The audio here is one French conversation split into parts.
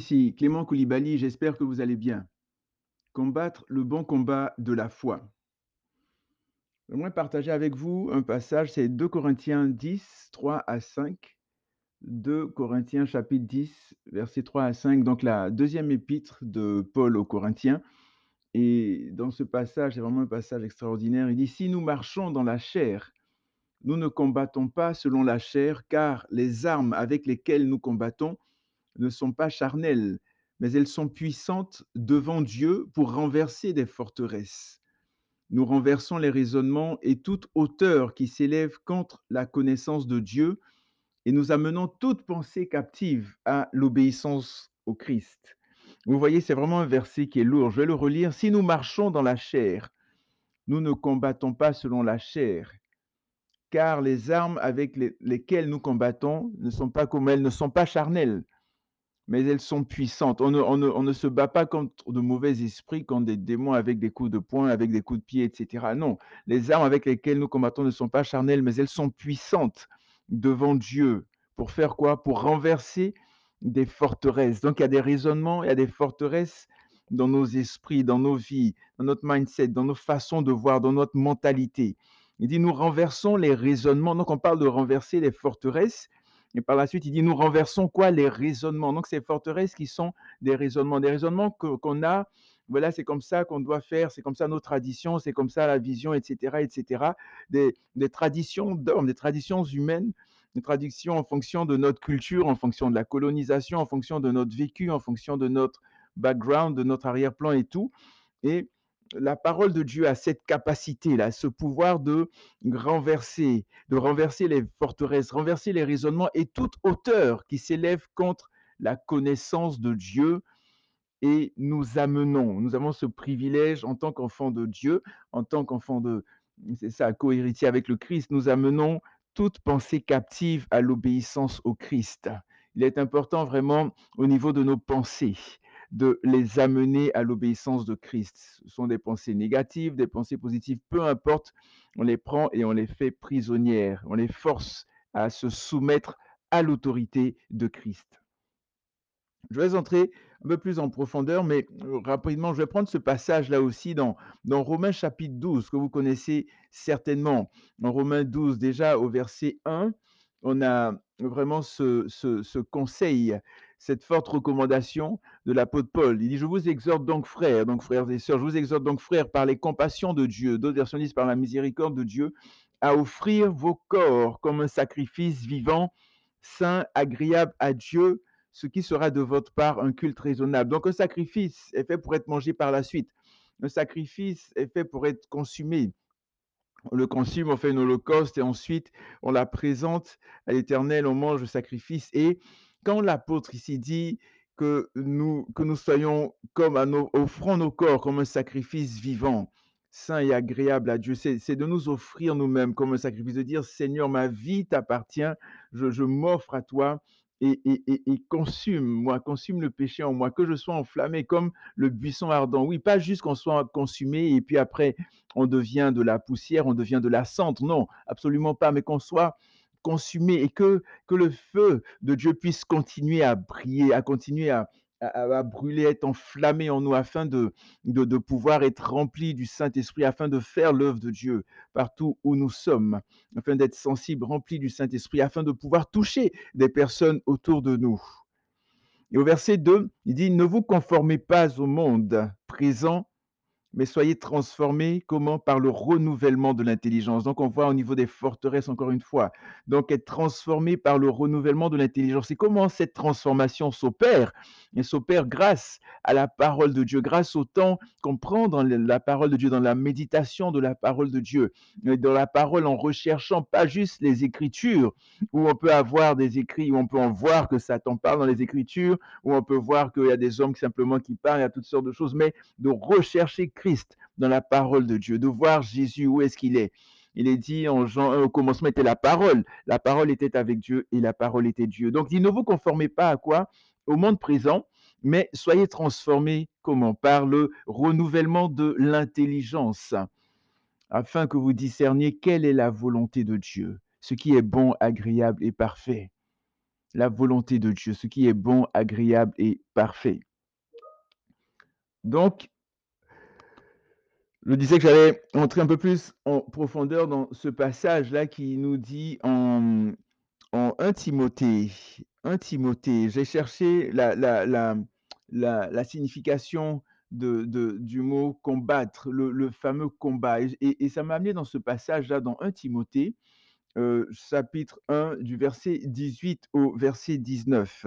ici Clément Koulibaly, j'espère que vous allez bien. Combattre le bon combat de la foi. J'aimerais partager avec vous un passage, c'est 2 Corinthiens 10, 3 à 5. 2 Corinthiens chapitre 10, versets 3 à 5, donc la deuxième épître de Paul aux Corinthiens. Et dans ce passage, c'est vraiment un passage extraordinaire. Il dit, si nous marchons dans la chair, nous ne combattons pas selon la chair, car les armes avec lesquelles nous combattons ne sont pas charnelles, mais elles sont puissantes devant Dieu pour renverser des forteresses. Nous renversons les raisonnements et toute hauteur qui s'élève contre la connaissance de Dieu et nous amenons toute pensée captive à l'obéissance au Christ. Vous voyez, c'est vraiment un verset qui est lourd. Je vais le relire. Si nous marchons dans la chair, nous ne combattons pas selon la chair, car les armes avec lesquelles nous combattons ne sont pas comme elles, ne sont pas charnelles, mais elles sont puissantes. On ne, se bat pas contre de mauvais esprits, contre des démons avec des coups de poing, avec des coups de pied, etc. Non, les armes avec lesquelles nous combattons ne sont pas charnelles, mais elles sont puissantes devant Dieu. Pour faire quoi? Pour renverser des forteresses. Donc il y a des raisonnements, il y a des forteresses dans nos esprits, dans nos vies, dans notre mindset, dans nos façons de voir, dans notre mentalité. Il dit, nous renversons les raisonnements. Donc on parle de renverser les forteresses et par la suite, il dit, nous renversons quoi? Les raisonnements. Donc, ces forteresses qui sont des raisonnements, des raisonnements qu'on a, voilà, c'est comme ça qu'on doit faire, c'est comme ça nos traditions, c'est comme ça la vision, etc., etc. Des, des traditions d'hommes, des traditions humaines, des traditions en fonction de notre culture, en fonction de la colonisation, en fonction de notre vécu, en fonction de notre background, de notre arrière-plan et tout. Et la parole de Dieu a cette capacité-là, ce pouvoir de renverser, de renverser les forteresses, renverser les raisonnements et toute hauteur qui s'élève contre la connaissance de Dieu. Et nous amenons, nous avons ce privilège en tant qu'enfants de Dieu, en tant qu'enfants de, c'est ça, co-héritier avec le Christ, nous amenons toute pensée captive à l'obéissance au Christ. Il est important vraiment au niveau de nos pensées de les amener à l'obéissance de Christ. Ce sont des pensées négatives, des pensées positives, peu importe, on les prend et on les fait prisonnières, on les force à se soumettre à l'autorité de Christ. Je vais entrer un peu plus en profondeur, mais euh, rapidement, je vais prendre ce passage-là aussi dans, dans Romains chapitre 12, que vous connaissez certainement. En Romains 12, déjà au verset 1, on a vraiment ce conseil cette forte recommandation de l'apôtre Paul. Il dit, je vous exhorte donc frères, donc frères et sœurs, je vous exhorte donc frères par les compassions de Dieu, d'autres versions disent par la miséricorde de Dieu, à offrir vos corps comme un sacrifice vivant, saint, agréable à Dieu, ce qui sera de votre part un culte raisonnable. Donc un sacrifice est fait pour être mangé par la suite. Un sacrifice est fait pour être consumé. On le consume, on fait une holocauste et ensuite on la présente à l'Éternel, on mange le sacrifice et quand l'apôtre ici dit que nous, que nous soyons comme nos, offrant nos corps comme un sacrifice vivant, saint et agréable à Dieu, c'est de nous offrir nous-mêmes comme un sacrifice, de dire Seigneur, ma vie t'appartient, je, m'offre à toi et, et, et, consume, moi, consume le péché en moi, que je sois enflammé comme le buisson ardent. Oui, pas juste qu'on soit consumé et puis après on devient de la poussière, on devient de la cendre. Non, absolument pas, mais qu'on soit consumé et que, que le feu de Dieu puisse continuer à briller, à continuer à, à, brûler, être enflammé en nous afin de, de, de pouvoir être rempli du Saint-Esprit, afin de faire l'œuvre de Dieu partout où nous sommes, afin d'être sensible, rempli du Saint-Esprit, afin de pouvoir toucher des personnes autour de nous. Et au verset 2, il dit, ne vous conformez pas au monde présent, mais soyez transformés, comment? Par le renouvellement de l'intelligence. Donc, on voit au niveau des forteresses, encore une fois. Donc, être transformé par le renouvellement de l'intelligence. Et comment cette transformation s'opère Elle s'opère grâce à la parole de Dieu, grâce au temps qu'on prend dans la parole de Dieu, dans la méditation de la parole de Dieu, dans la parole en recherchant pas juste les Écritures, où on peut avoir des écrits, où on peut en voir que Satan parle dans les Écritures, où on peut voir qu'il y a des hommes simplement qui parlent, il y a toutes sortes de choses, mais de rechercher Christ dans la parole de Dieu, de voir Jésus où est-ce qu'il est. Il est dit en Jean 1, au commencement était la parole. La parole était avec Dieu et la parole était Dieu. Donc, il ne vous conformez pas à quoi? Au monde présent, mais soyez transformés, comment? Par le renouvellement de l'intelligence, afin que vous discerniez quelle est la volonté de Dieu, ce qui est bon, agréable et parfait. la volonté de Dieu, ce qui est bon, agréable et parfait. Donc, je disais que j'allais entrer un peu plus en profondeur dans ce passage-là qui nous dit en, en 1 Timothée, 1 Timothée, j'ai cherché la, signification du mot combattre, le, fameux combat. Et, ça m'a amené dans ce passage-là, dans 1 Timothée, euh, chapitre 1, du verset 18 au verset 19.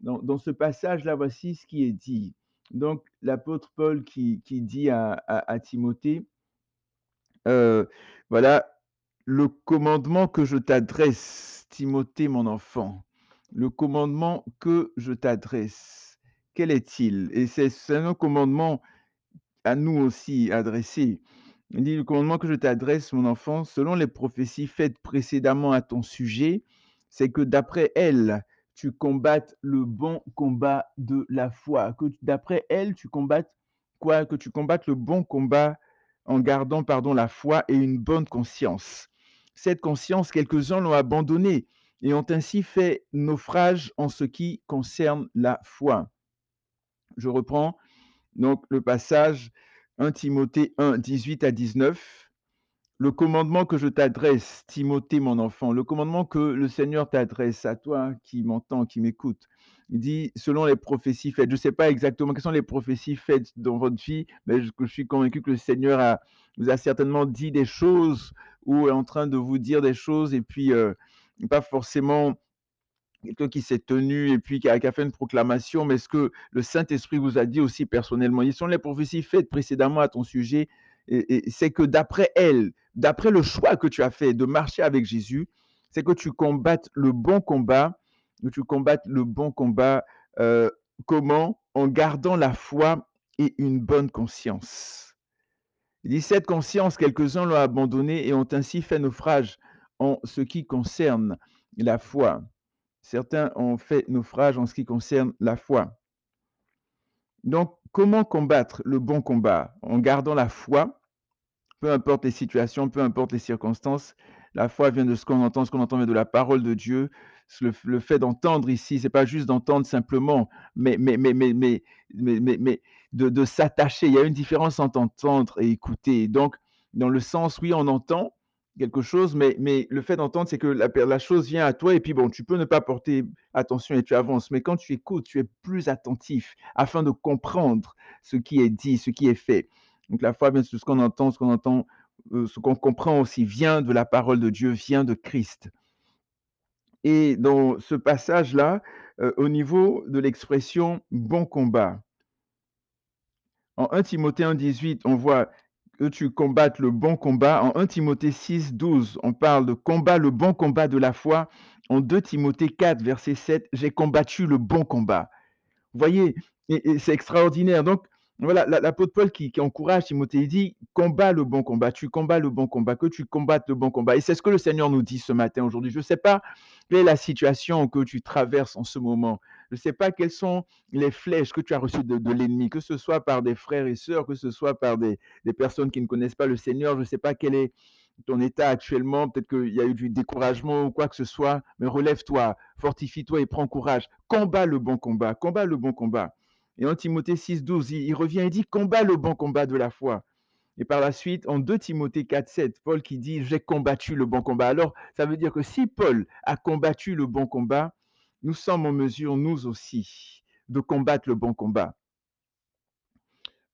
Dans, dans ce passage-là, voici ce qui est dit. Donc, l'apôtre Paul qui, qui dit à, à, Timothée, euh, voilà, le commandement que je t'adresse, Timothée, mon enfant, le commandement que je t'adresse, quel est-il? Et c'est un commandement à nous aussi adressé. Il dit, le commandement que je t'adresse, mon enfant, selon les prophéties faites précédemment à ton sujet, c'est que d'après elles, tu combattes le bon combat de la foi. Que d'après elles, tu combattes quoi? Que tu combattes le bon combat en gardant, pardon, la foi et une bonne conscience. Cette conscience, quelques-uns l'ont abandonnée et ont ainsi fait naufrage en ce qui concerne la foi. Je reprends donc le passage 1 Timothée 1, 18 à 19. Le commandement que je t'adresse, Timothée, mon enfant, le commandement que le Seigneur t'adresse à toi qui m'entends, qui m'écoute, il dit, selon les prophéties faites, je ne sais pas exactement quelles sont les prophéties faites dans votre vie, mais je, suis convaincu que le Seigneur vous a certainement dit des choses ou est en train de vous dire des choses et puis euh, pas forcément quelqu'un qui s'est tenu et puis qui a, qui a, fait une proclamation, mais ce que le Saint-Esprit vous a dit aussi personnellement. Ils sont les prophéties faites précédemment à ton sujet, c'est que d'après elles, d'après le choix que tu as fait de marcher avec Jésus, c'est que tu combattes le bon combat, que tu combattes le bon combat. Euh, comment? En gardant la foi et une bonne conscience. Il dit cette conscience, quelques-uns l'ont abandonnée et ont ainsi fait naufrage en ce qui concerne la foi. Certains ont fait naufrage en ce qui concerne la foi. Donc, comment combattre le bon combat? En gardant la foi, peu importe les situations, peu importe les circonstances. La foi vient de ce qu'on entend, ce qu'on entend vient de la parole de Dieu. Le, fait d'entendre ici, c'est pas juste d'entendre simplement, mais, mais, mais, mais, mais, mais, de s'attacher. Il y a une différence entre entendre et écouter. Donc, dans le sens, oui, on entend, quelque chose, mais, mais le fait d'entendre, c'est que la, chose vient à toi et puis bon, tu peux ne pas porter attention et tu avances. Mais quand tu écoutes, tu es plus attentif afin de comprendre ce qui est dit, ce qui est fait. Donc la foi vient de ce qu'on entend, ce qu'on entend, euh, ce qu'on comprend aussi vient de la parole de Dieu, vient de Christ. Et dans ce passage-là, euh, au niveau de l'expression bon combat, en 1 Timothée 1,18, on voit que tu combattes le bon combat. En 1 Timothée 6, 12, on parle de combat, le bon combat de la foi. En 2 Timothée 4, verset 7, j'ai combattu le bon combat. Vous voyez, c'est extraordinaire. Donc, voilà, l'apôtre Paul qui, encourage Timothée, il dit, combat le bon combat, tu combats le bon combat, que tu combattes le bon combat. Et c'est ce que le Seigneur nous dit ce matin, aujourd'hui. Je ne sais pas quelle est la situation que tu traverses en ce moment. Je ne sais pas quelles sont les flèches que tu as reçues de, de l'ennemi, que ce soit par des frères et sœurs, que ce soit par des, des personnes qui ne connaissent pas le Seigneur. Je ne sais pas quel est ton état actuellement, peut-être qu'il y a eu du découragement ou quoi que ce soit, mais relève-toi, fortifie-toi et prends courage. Combat le bon combat, combat le bon combat. Et en Timothée 6, 12, il, revient et dit combat le bon combat de la foi. Et par la suite, en 2 Timothée 4, 7, Paul qui dit j'ai combattu le bon combat. Alors, ça veut dire que si Paul a combattu le bon combat, nous sommes en mesure, nous aussi, de combattre le bon combat.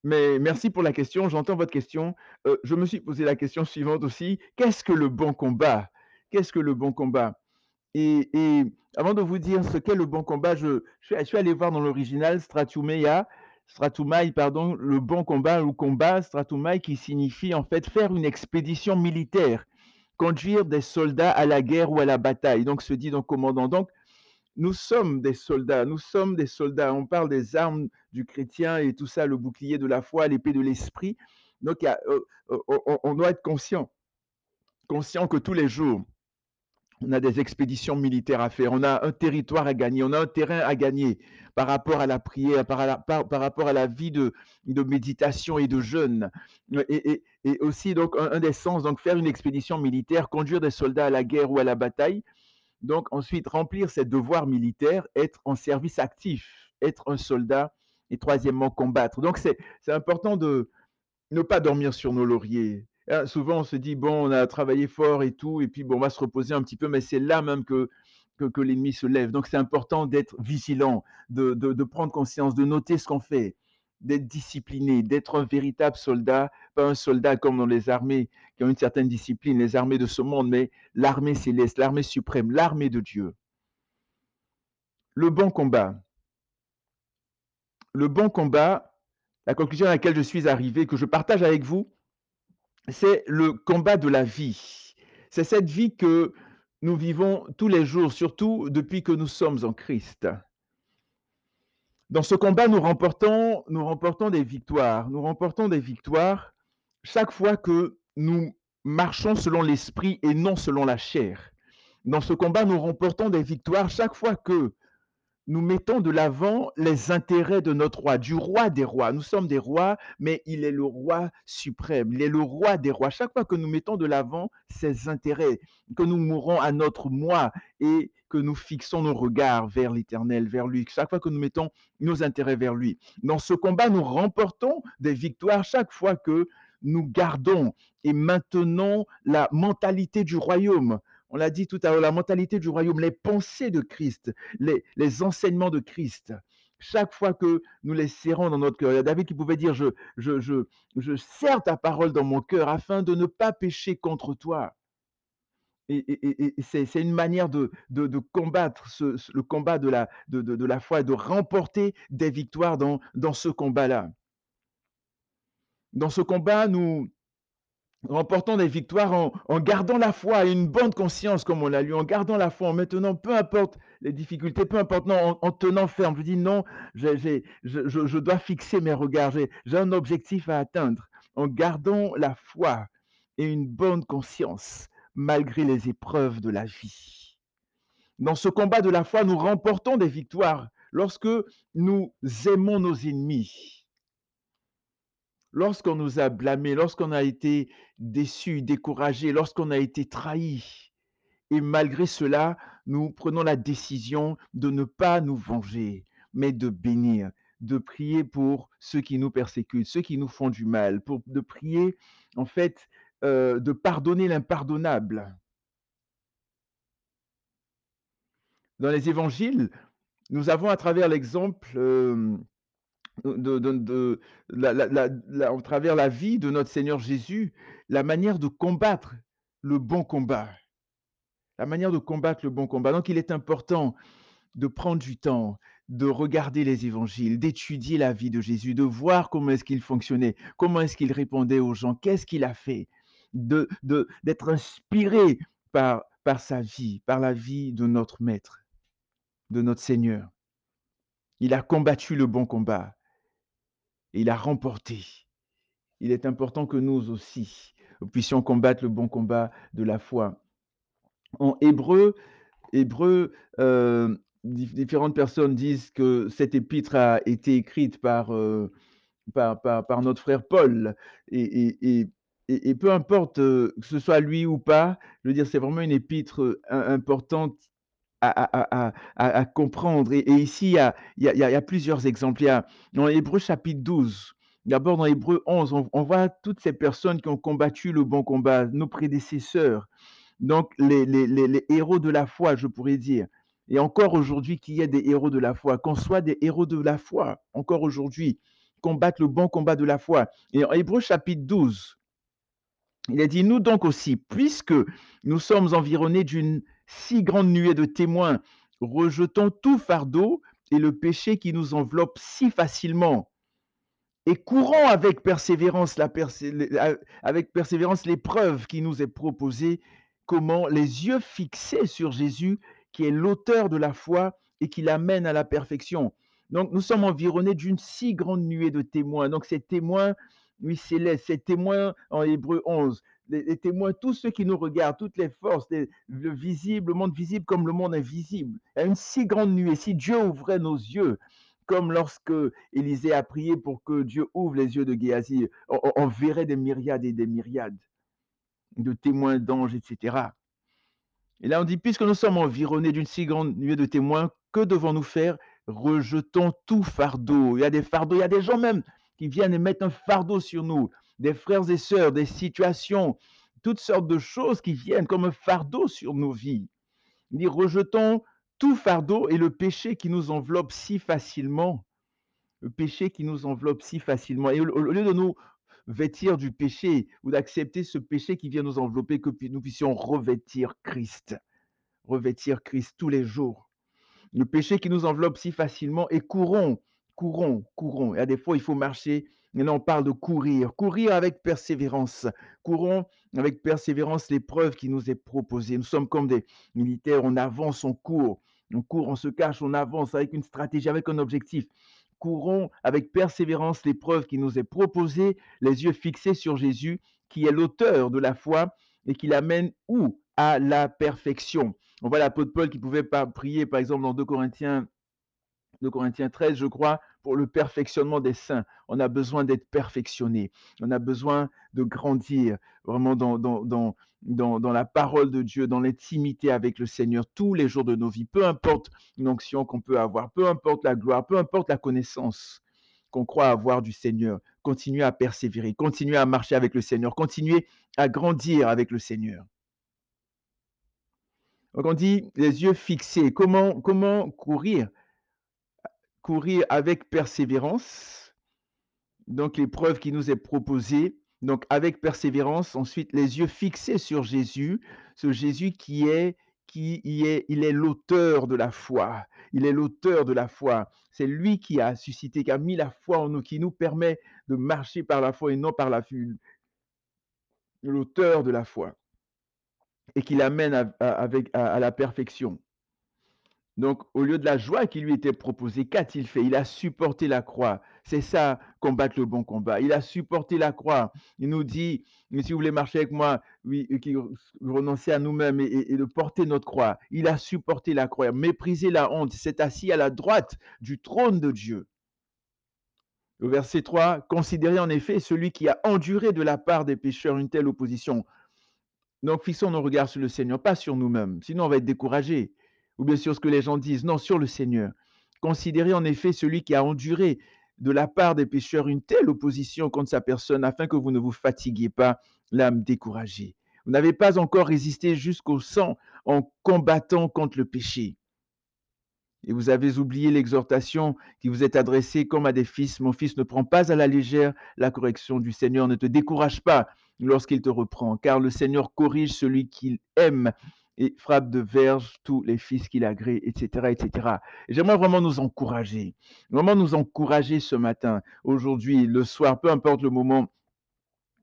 Mais merci pour la question, j'entends votre question. Euh, je me suis posé la question suivante aussi. Qu'est-ce que le bon combat? Qu'est-ce que le bon combat? Et, avant de vous dire ce qu'est le bon combat, je, suis allé voir dans l'original Stratumeia, Stratumai, pardon, le bon combat ou combat, Stratumai, qui signifie en fait faire une expédition militaire, conduire des soldats à la guerre ou à la bataille. Donc, se dit donc commandant. Donc, nous sommes des soldats, nous sommes des soldats. On parle des armes du chrétien et tout ça, le bouclier de la foi, l'épée de l'esprit. Donc, euh, on, on doit être conscient, conscient que tous les jours, on a des expéditions militaires à faire, on a un territoire à gagner, on a un terrain à gagner par rapport à la prière, par, rapport à la vie de, méditation et de jeûne. Et aussi, donc, un, un, des sens, donc, faire une expédition militaire, conduire des soldats à la guerre ou à la bataille. Donc ensuite, remplir ses devoirs militaires, être en service actif, être un soldat et troisièmement, combattre. Donc c'est important de ne pas dormir sur nos lauriers. Hein, souvent, on se dit, bon, on a travaillé fort et tout, et puis bon, on va se reposer un petit peu, mais c'est là même que, que, que l'ennemi se lève. Donc c'est important d'être vigilant, de, de, de prendre conscience, de noter ce qu'on fait, d'être discipliné, d'être un véritable soldat, pas un soldat comme dans les armées qui ont une certaine discipline, les armées de ce monde, mais l'armée céleste, l'armée suprême, l'armée de Dieu. Le bon combat. Le bon combat, la conclusion à laquelle je suis arrivé, que je partage avec vous, c'est le combat de la vie. C'est cette vie que nous vivons tous les jours, surtout depuis que nous sommes en Christ. Dans ce combat, nous remportons, des victoires. Nous remportons des victoires chaque fois que nous marchons selon l'esprit et non selon la chair. Dans ce combat, nous remportons des victoires chaque fois que nous mettons de l'avant les intérêts de notre roi, du roi des rois. Nous sommes des rois, mais il est le roi suprême, il est le roi des rois. Chaque fois que nous mettons de l'avant ses intérêts, que nous mourons à notre moi et que nous fixons nos regards vers l'Éternel, vers lui, chaque fois que nous mettons nos intérêts vers lui. Dans ce combat, nous remportons des victoires chaque fois que nous gardons et maintenons la mentalité du royaume, on l'a dit tout à l'heure, la mentalité du royaume, les pensées de Christ, les, enseignements de Christ. Chaque fois que nous les serrons dans notre cœur, il y a David qui pouvait dire, je, je, serre ta parole dans mon cœur afin de ne pas pécher contre toi. Et, c'est une manière de, combattre le combat de la, foi et de remporter des victoires dans ce combat-là. Dans ce combat, nous, remportant des victoires en, gardant la foi et une bonne conscience, comme on l'a lu, en gardant la foi, en maintenant, peu importe les difficultés, peu importe, non, en, en tenant ferme. Je dis non, je, je, dois fixer mes regards, j'ai un objectif à atteindre, en gardant la foi et une bonne conscience, malgré les épreuves de la vie. Dans ce combat de la foi, nous remportons des victoires lorsque nous aimons nos ennemis lorsqu'on nous a blâmés, lorsqu'on a été déçus, découragés, lorsqu'on a été trahis. Et malgré cela, nous prenons la décision de ne pas nous venger, mais de bénir, de prier pour ceux qui nous persécutent, ceux qui nous font du mal, pour de prier, en fait, euh, de pardonner l'impardonnable. Dans les évangiles, nous avons à travers l'exemple euh, de, de, de la, la, la, travers la vie de notre Seigneur Jésus, la manière de combattre le bon combat. La manière de combattre le bon combat. Donc il est important de prendre du temps, de regarder les évangiles, d'étudier la vie de Jésus, de voir comment est-ce qu'il fonctionnait, comment est-ce qu'il répondait aux gens, qu'est-ce qu'il a fait, de, de, d'être inspiré par, par sa vie, par la vie de notre Maître, de notre Seigneur. Il a combattu le bon combat et il a remporté. Il est important que nous aussi puissions combattre le bon combat de la foi. En hébreu, hébreu euh, différentes personnes disent que cette épître a été écrite par, euh, par, par, notre frère Paul. Et, et, et, peu importe euh, que ce soit lui ou pas, je veux dire, c'est vraiment une épître importante à, comprendre. Et, ici, il y, a, plusieurs exemples. Il y a dans Hébreu chapitre 12, d'abord dans Hébreu 11, on, voit toutes ces personnes qui ont combattu le bon combat, nos prédécesseurs, donc les héros de la foi, je pourrais dire. Et encore aujourd'hui, qu'il y ait des héros de la foi, qu'on soit des héros de la foi, encore aujourd'hui, combattre le bon combat de la foi. Et en Hébreu chapitre 12, il a dit, nous donc aussi, puisque nous sommes environnés d'une si grande nuée de témoins, rejetons tout fardeau et le péché qui nous enveloppe si facilement, et courons avec persévérance, la persé avec persévérance l'épreuve qui nous est proposée, comment les yeux fixés sur Jésus, qui est l'auteur de la foi et qui l'amène à la perfection. Donc nous sommes environnés d'une si grande nuée de témoins. Donc ces témoins, oui, célestes, ces témoins en Hébreu 11, les, témoins, tous ceux qui nous regardent, toutes les forces, le visible, le monde visible comme le monde invisible. Une si grande nuée. Si Dieu ouvrait nos yeux, comme lorsque Élisée a prié pour que Dieu ouvre les yeux de Géasi, on, on verrait des myriades et des myriades de témoins d'anges, etc. Et là, on dit, puisque nous sommes environnés d'une si grande nuée de témoins, que devons-nous faire? Rejetons tout fardeau. Il y a des fardeaux, il y a des gens même qui viennent et mettent un fardeau sur nous, des frères et sœurs, des situations, toutes sortes de choses qui viennent comme un fardeau sur nos vies. Il dit, rejetons tout fardeau et le péché qui nous enveloppe si facilement. Le péché qui nous enveloppe si facilement. Et au, lieu de nous vêtir du péché ou d'accepter ce péché qui vient nous envelopper, que nous puissions revêtir Christ. Revêtir Christ tous les jours. Le péché qui nous enveloppe si facilement et courons, courons, courons. Et à des fois, il faut marcher. Et on parle de courir. Courir avec persévérance. Courons avec persévérance l'épreuve qui nous est proposée. Nous sommes comme des militaires. On avance, on court. On court, on se cache, on avance avec une stratégie, avec un objectif. Courons avec persévérance l'épreuve qui nous est proposée, les yeux fixés sur Jésus, qui est l'auteur de la foi et qui l'amène où? À la perfection. On voit l'apôtre Paul qui pouvait pas prier, par exemple, dans 2 Corinthiens, 2 Corinthiens 13, je crois, pour le perfectionnement des saints. On a besoin d'être perfectionné. On a besoin de grandir vraiment dans, la parole de Dieu, dans l'intimité avec le Seigneur tous les jours de nos vies. Peu importe une onction qu'on peut avoir, peu importe la gloire, peu importe la connaissance qu'on croit avoir du Seigneur. Continuez à persévérer, continuez à marcher avec le Seigneur, continuez à grandir avec le Seigneur. Donc on dit les yeux fixés. Comment, comment courir Courir avec persévérance. Donc l'épreuve qui nous est proposée. Donc avec persévérance, ensuite les yeux fixés sur Jésus, ce Jésus qui est qui est, l'auteur de la foi. Il est l'auteur de la foi. C'est lui qui a suscité, qui a mis la foi en nous, qui nous permet de marcher par la foi et non par la vue. L'auteur de la foi et qui l'amène à la perfection. Donc, au lieu de la joie qui lui était proposée, qu'a-t-il fait? Il a supporté la croix. C'est ça, combattre le bon combat. Il a supporté la croix. Il nous dit, si vous voulez marcher avec moi, oui, qui renoncer à nous-mêmes et, de porter notre croix. Il a supporté la croix, méprisé la honte, s'est assis à la droite du trône de Dieu. Au verset 3, considérez en effet celui qui a enduré de la part des pécheurs une telle opposition donc, fixons nos regards sur le Seigneur, pas sur nous-mêmes. Sinon, on va être découragé. Ou bien sur ce que les gens disent. Non, sur le Seigneur. Considérez en effet celui qui a enduré de la part des pécheurs une telle opposition contre sa personne afin que vous ne vous fatiguiez pas l'âme découragée. Vous n'avez pas encore résisté jusqu'au sang en combattant contre le péché. Et vous avez oublié l'exhortation qui vous est adressée comme à des fils. Mon fils, ne prends pas à la légère la correction du Seigneur. Ne te décourage pas lorsqu'il te reprend, car le Seigneur corrige celui qu'il aime et frappe de verge tous les fils qu'il agrée, etc., etc. J'aimerais vraiment nous encourager, vraiment nous encourager ce matin, aujourd'hui, le soir, peu importe le moment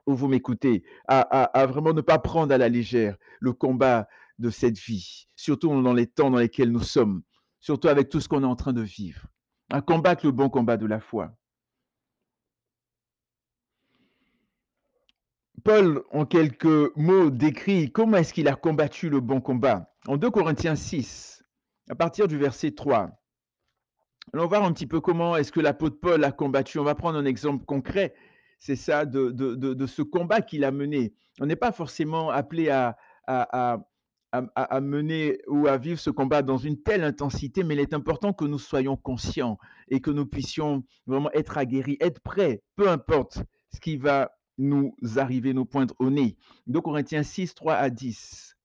où vous m'écoutez, à, à, à, vraiment ne pas prendre à la légère le combat de cette vie, surtout dans les temps dans lesquels nous sommes, surtout avec tout ce qu'on est en train de vivre, à combattre le bon combat de la foi. Paul, en quelques mots, décrit comment est-ce qu'il a combattu le bon combat. En 2 Corinthiens 6, à partir du verset 3. Allons voir un petit peu comment est-ce que l'apôtre Paul a combattu. On va prendre un exemple concret, c'est ça, de, ce combat qu'il a mené. On n'est pas forcément appelé à, à, mener ou à vivre ce combat dans une telle intensité, mais il est important que nous soyons conscients et que nous puissions vraiment être aguerris, être prêts, peu importe ce qui va nous arriver, nous poindre au nez. 2 Corinthiens 6, 3 à 10.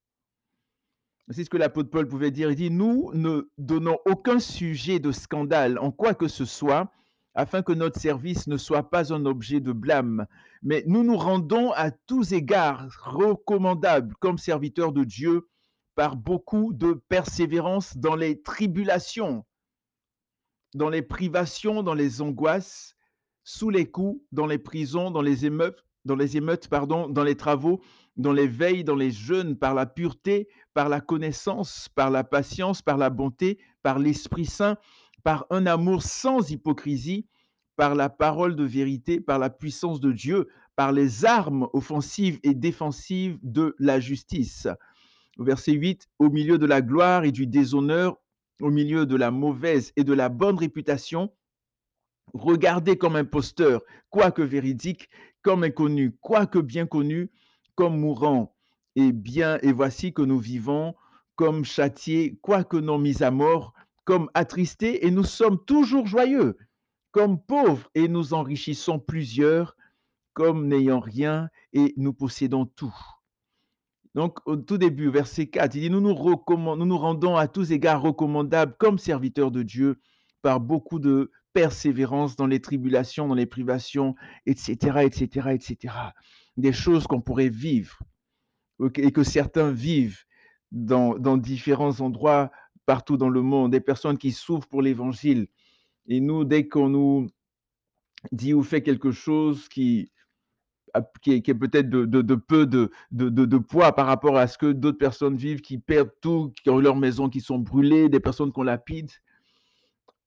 C'est ce que l'apôtre Paul pouvait dire. Il dit, nous ne donnons aucun sujet de scandale en quoi que ce soit, afin que notre service ne soit pas un objet de blâme, mais nous nous rendons à tous égards recommandables comme serviteurs de Dieu par beaucoup de persévérance dans les tribulations, dans les privations, dans les angoisses, sous les coups, dans les prisons, dans les émeutes, dans les pardon, dans les travaux, dans les veilles, dans les jeûnes, par la pureté, par la connaissance, par la patience, par la bonté, par l'Esprit Saint, par un amour sans hypocrisie, par la parole de vérité, par la puissance de Dieu, par les armes offensives et défensives de la justice. Verset 8, au milieu de la gloire et du déshonneur, au milieu de la mauvaise et de la bonne réputation, regardé comme imposteur, quoique véridique, comme inconnu, quoique bien connu, comme mourant. Et bien, et voici que nous vivons comme châtiés, quoique non mis à mort, comme attristés, et nous sommes toujours joyeux, comme pauvres, et nous enrichissons plusieurs, comme n'ayant rien, et nous possédons tout. Donc, au tout début, verset 4, il dit, nous, nous nous rendons à tous égards recommandables comme serviteurs de Dieu par beaucoup de persévérance dans les tribulations, dans les privations, etc., etc., etc. Des choses qu'on pourrait vivre et que certains vivent dans, différents endroits partout dans le monde, des personnes qui souffrent pour l'évangile. Et nous, dès qu'on nous dit ou fait quelque chose qui, qui est, peut-être de, peu de, de, poids par rapport à ce que d'autres personnes vivent, qui perdent tout, qui ont leurs maisons qui sont brûlées, des personnes qu'on lapide.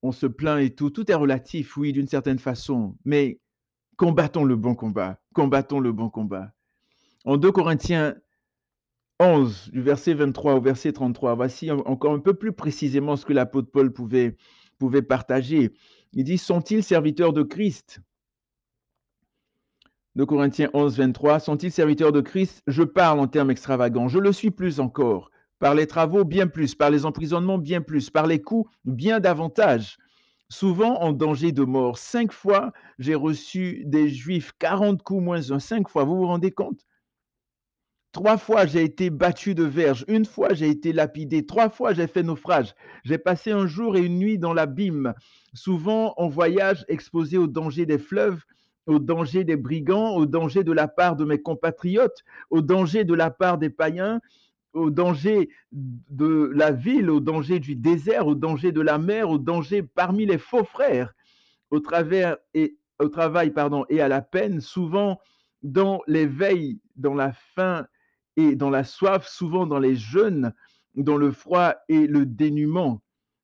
On se plaint et tout. Tout est relatif, oui, d'une certaine façon. Mais combattons le bon combat. Combattons le bon combat. En 2 Corinthiens 11, du verset 23 au verset 33, voici encore un peu plus précisément ce que l'apôtre Paul pouvait, pouvait partager. Il dit, sont-ils serviteurs de Christ? De Corinthiens 11, 23, sont-ils serviteurs de Christ? Je parle en termes extravagants. Je le suis plus encore. Par les travaux, bien plus. Par les emprisonnements, bien plus. Par les coups, bien davantage. Souvent en danger de mort. Cinq fois, j'ai reçu des Juifs 40 coups moins un. Cinq fois, vous vous rendez compte? Trois fois, j'ai été battu de verge. Une fois, j'ai été lapidé. Trois fois, j'ai fait naufrage. J'ai passé un jour et une nuit dans l'abîme. Souvent en voyage, exposé au danger des fleuves au danger des brigands, au danger de la part de mes compatriotes, au danger de la part des païens, au danger de la ville, au danger du désert, au danger de la mer, au danger parmi les faux frères, au travers et au travail pardon et à la peine, souvent dans les veilles, dans la faim et dans la soif, souvent dans les jeûnes, dans le froid et le dénuement,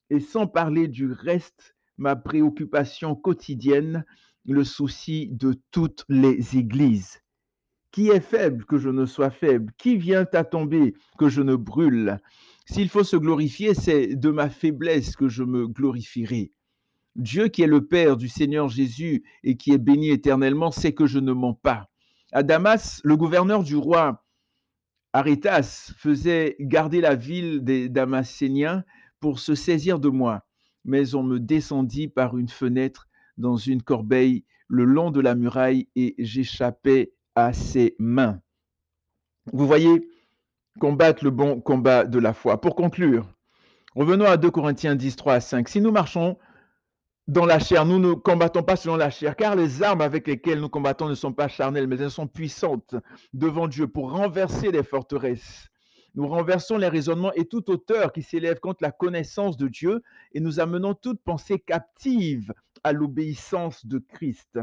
et sans parler du reste, ma préoccupation quotidienne, le souci de toutes les églises. Qui est faible que je ne sois faible? Qui vient à tomber que je ne brûle? S'il faut se glorifier, c'est de ma faiblesse que je me glorifierai. Dieu qui est le Père du Seigneur Jésus et qui est béni éternellement sait que je ne mens pas. À Damas, le gouverneur du roi Arétas faisait garder la ville des Damascéniens pour se saisir de moi, mais on me descendit par une fenêtre dans une corbeille le long de la muraille et j'échappais à ses mains. Vous voyez, combattre le bon combat de la foi. Pour conclure, revenons à 2 Corinthiens 10, 3 à 5. Si nous marchons dans la chair, nous ne combattons pas selon la chair, car les armes avec lesquelles nous combattons ne sont pas charnelles, mais elles sont puissantes devant Dieu pour renverser les forteresses. Nous renversons les raisonnements et toute hauteur qui s'élève contre la connaissance de Dieu et nous amenons toute pensée captive à l'obéissance de Christ.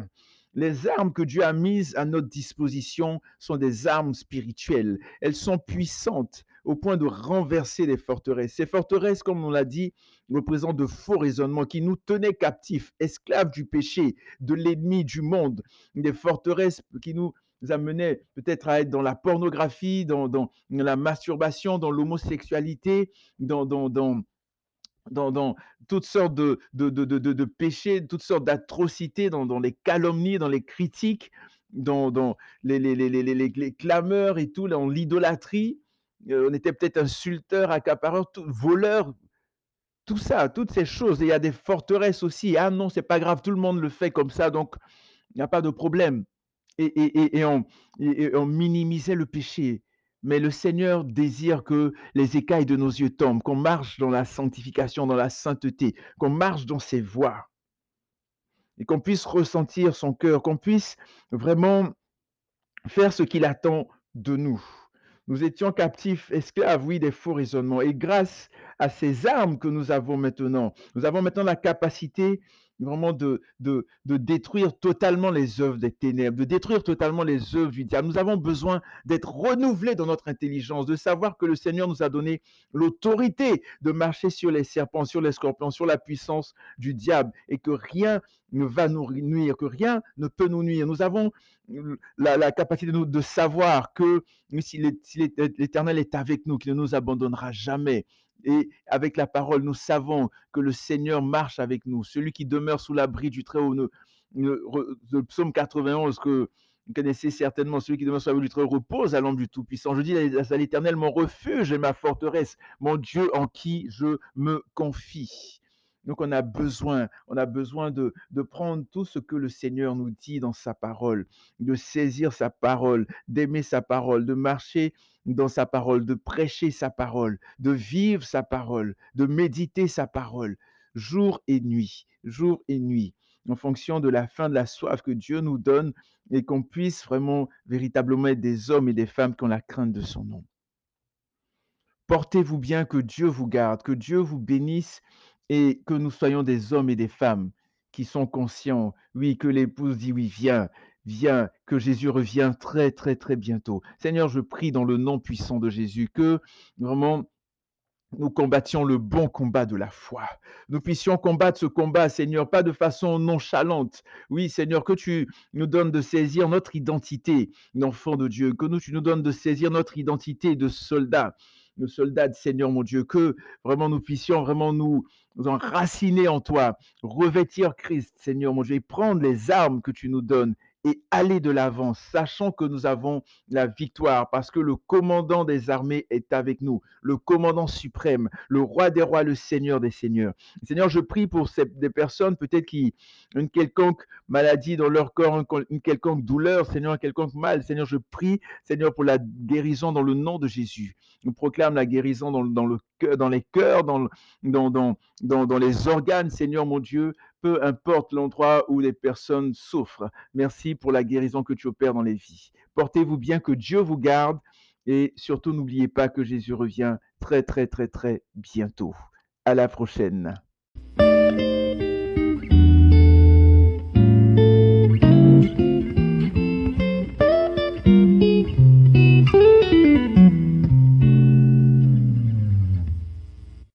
Les armes que Dieu a mises à notre disposition sont des armes spirituelles. Elles sont puissantes au point de renverser les forteresses. Ces forteresses, comme on l'a dit, représentent de faux raisonnements qui nous tenaient captifs, esclaves du péché, de l'ennemi du monde. Des forteresses qui nous amenaient peut-être à être dans la pornographie, dans, la masturbation, dans l'homosexualité, dans, toutes sortes de, de, péchés, toutes sortes d'atrocités, dans, les calomnies, dans les critiques, dans, les, les, clameurs et tout, dans l'idolâtrie. Euh, on était peut-être insulteur, accapareur, tout, voleur, tout ça, toutes ces choses. Et il y a des forteresses aussi. Ah non, c'est pas grave, tout le monde le fait comme ça, donc il n'y a pas de problème. Et, et, et on minimisait le péché. Mais le Seigneur désire que les écailles de nos yeux tombent, qu'on marche dans la sanctification, dans la sainteté, qu'on marche dans ses voies et qu'on puisse ressentir son cœur, qu'on puisse vraiment faire ce qu'il attend de nous. Nous étions captifs, esclaves, oui, des faux raisonnements. Et grâce à ces armes que nous avons maintenant, nous avons maintenant la capacité vraiment de, de, de, détruire totalement les œuvres des ténèbres, de détruire totalement les œuvres du diable. Nous avons besoin d'être renouvelés dans notre intelligence, de savoir que le Seigneur nous a donné l'autorité de marcher sur les serpents, sur les scorpions, sur la puissance du diable et que rien ne va nous nuire, que rien ne peut nous nuire. Nous avons la, capacité de, de savoir que si l'Éternel est avec nous, qu'il ne nous abandonnera jamais, et avec la parole, nous savons que le Seigneur marche avec nous. Celui qui demeure sous l'abri du Très-Haut, le psaume 91 que Vous connaissez certainement celui qui demeure sur la lutte repose à l'ombre du Tout-Puissant. Je dis à l'Éternel, mon refuge et ma forteresse, mon Dieu en qui je me confie. Donc on a besoin, on a besoin de prendre tout ce que le Seigneur nous dit dans sa parole, de saisir sa parole, d'aimer sa parole, de marcher dans sa parole, de prêcher sa parole, de vivre sa parole, de méditer sa parole, jour et nuit, jour et nuit, en fonction de la fin de la soif que Dieu nous donne et qu'on puisse vraiment véritablement être des hommes et des femmes qui ont la crainte de son nom. Portez-vous bien, que Dieu vous garde, que Dieu vous bénisse et que nous soyons des hommes et des femmes qui sont conscients, oui, que l'épouse dit oui, viens, viens, que Jésus revient très, très, très bientôt. Seigneur, je prie dans le nom puissant de Jésus que vraiment nous combattions le bon combat de la foi. Nous puissions combattre ce combat, Seigneur, pas de façon nonchalante. Oui, Seigneur, que tu nous donnes de saisir notre identité d'enfant de Dieu, que nous, tu nous donnes de saisir notre identité de soldat, de soldat, Seigneur mon Dieu, que vraiment nous puissions vraiment nous, nous enraciner en toi, revêtir Christ, Seigneur mon Dieu, et prendre les armes que tu nous donnes et aller de l'avant, sachant que nous avons la victoire, parce que le commandant des armées est avec nous, le commandant suprême, le roi des rois, le seigneur des seigneurs. Seigneur, je prie pour ces, des personnes peut-être qui une quelconque maladie dans leur corps, une quelconque douleur, Seigneur, un quelconque mal. Seigneur, je prie, Seigneur, pour la guérison dans le nom de Jésus. Nous proclame la guérison dans, dans le dans les cœurs, dans les organes, Seigneur mon Dieu, peu importe l'endroit où les personnes souffrent. Merci pour la guérison que tu opères dans les vies. Portez-vous bien, que Dieu vous garde et surtout n'oubliez pas que Jésus revient très très très très bientôt. À la prochaine.